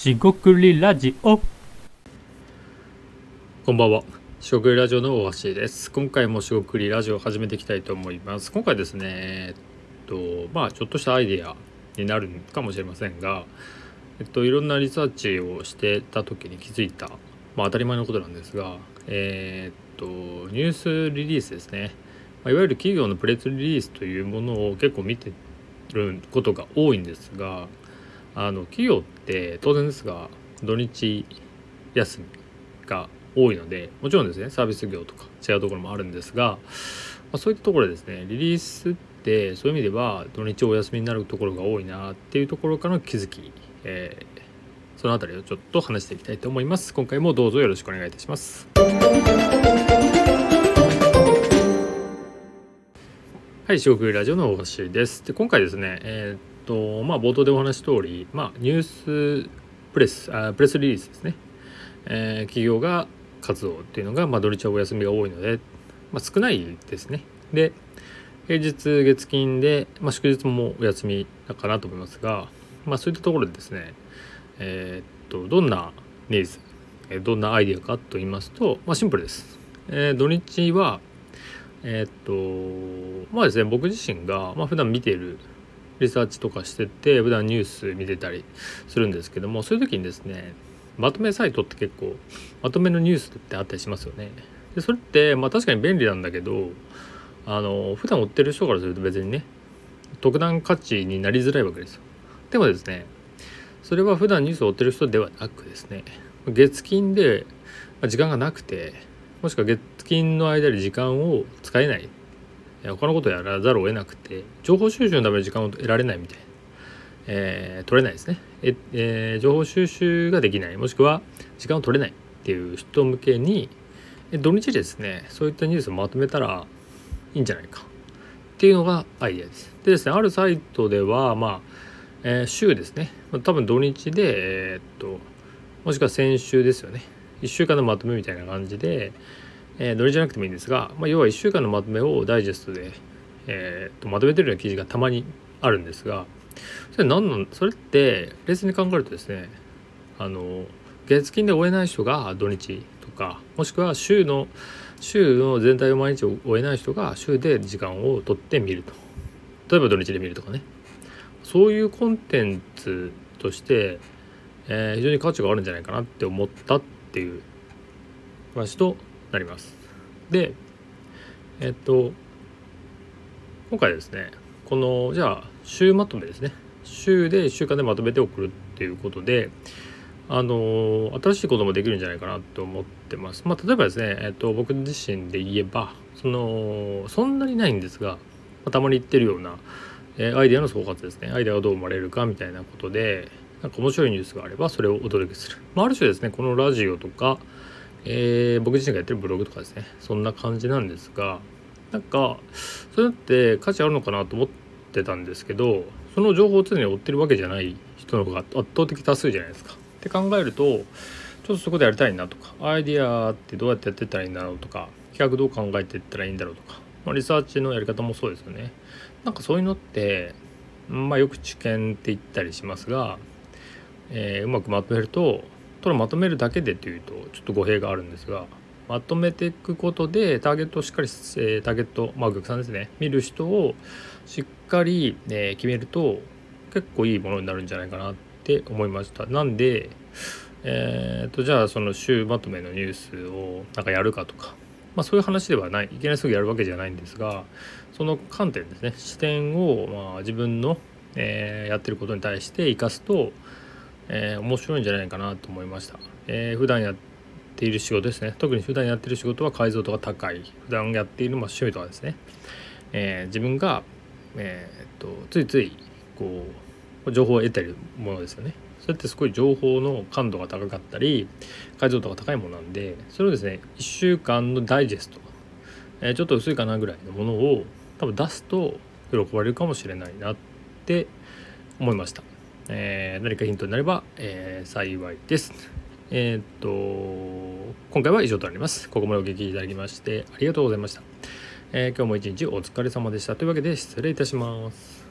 しごくりラジオこんばんは。しごくりラジオの大橋です。今回もしごくりラジオを始めていきたいと思います。今回ですね、えっと、まあちょっとしたアイデアになるかもしれませんが、えっと、いろんなリサーチをしてた時に気づいた、まあ当たり前のことなんですが、えっと、ニュースリリースですね。いわゆる企業のプレスリリースというものを結構見てることが多いんですが、あの企業って当然ですが土日休みが多いのでもちろんですねサービス業とか違うところもあるんですが、まあ、そういったところですねリリースってそういう意味では土日お休みになるところが多いなっていうところからの気づき、えーそのあたりをちょっと話していきたいと思います今回もどうぞよろしくお願いいたしますはい、四国ラジオの大橋です。で今回ですね、えーと、まあ、冒頭でお話し通り、まあ、ニュースプレス、あプレスリリースですね、えー企業が活動っていうのが、まあ、土日はお休みが多いので、まあ、少ないですね。で、平日月金で、まあ、祝日もお休みだかなと思いますが、まあ、そういったところでですね、えーっと、どんなニーズ、どんなアイデアかと言いますと、まあ、シンプルです。えー土日は、えーっとまあですね僕自身が、まあ普段見ているリサーチとかしてて普段ニュース見てたりするんですけどもそういう時にですねまとめサイトって結構まとめのニュースってあったりしますよね。でそれってまあ確かに便利なんだけどあの普段追ってる人からすると別にね特段価値になりづらいわけですよ。でもですねそれは普段ニュースを追ってる人ではなくですね月金でま時間がなくてもしくは月金の間に時間を使えない他のことやらざるを得なくて情報収集のために時間を得られないみたいな、えー取れないですね。え、えー情報収集ができない。もしくは時間を取れないっていう人向けに土日ですね。そういったニュースをまとめたらいいんじゃないか。っていうのがアイデアです。でですねあるサイトではまあ、えー週ですね。多分土日でえーっともしくは先週ですよね。1週間のまとめみたいな感じで、えー、どれじゃなくてもいいんですが、まあ、要は1週間のまとめをダイジェストで、えーとまとめてるような記事がたまにあるんですがそれ何なんそれって冷静に考えるとですねあの月金で終えない人が土日とかもしくは週の週の全体を毎日終えない人が週で時間を取って見ると。例えば土日で見るとかね。そういうコンテンツとして、えー非常に価値があるんじゃないかなって思ったっていう話となります。でえっと今回ですねこのじゃあ週まとめですね週で1週間でまとめて送るっていうことであの新しいこともできるんじゃないかなと思ってます。まあ、例えばですね、えっと、僕自身で言えばそのそんなにないんですが、たまに言ってるような、えアイデアの総括ですねアイデアがどう生まれるかみたいなことでなんか面白いニュースがあればそれをお届けする、まあ、ある種ですねこのラジオとか、えー僕自身がやってるブログとかですねそんな感じなんですがなんかそれって価値あるのかなと思ってたんですけどその情報を常に追ってるわけじゃない人の方が圧倒的多数じゃないですか。って考えるとちょっとそこでやりたいなとかアイディアってどうやってやってったらいいんだろうとか企画どう考えていったらいいんだろうとか、まあ、リサーチのやり方もそうですよね。なんかそういうのってまあよく知見って言ったりしますが、えーうまくまとめるとただまとめるだけでというとちょっと語弊があるんですがまとめていくことでターゲットをしっかり、えーターゲットまあお客さんですね見る人をしっかり、えー決めると結構いいものになるんじゃないかなって思いました。なんでえー、とじゃあその週まとめのニュースをなんかやるかとか、まあ、そういう話ではないいきなりすぐやるわけじゃないんですがその観点ですね。視点を、まあ、自分の、えーやってることに対して生かすと、えー面白いんじゃないかなと思いました、えー普段やっている仕事ですね。特に普段やってる仕事は解像度が高い。普段やっているまあ趣味とかですね、えー自分が、えー、とついついこう情報を得てるものですよね。それってすごい情報の感度が高かったり解像度が高いものなんでそれをですね1週間のダイジェスト、えちょっと薄いかなぐらいのものを多分出すと喜ばれるかもしれないなって思いました、えー何かヒントになれば、えー幸いです。えーっと今回は以上となります。ここまでお聞きいただきましてありがとうございました、え今日も一日お疲れ様でした。というわけで失礼いたします。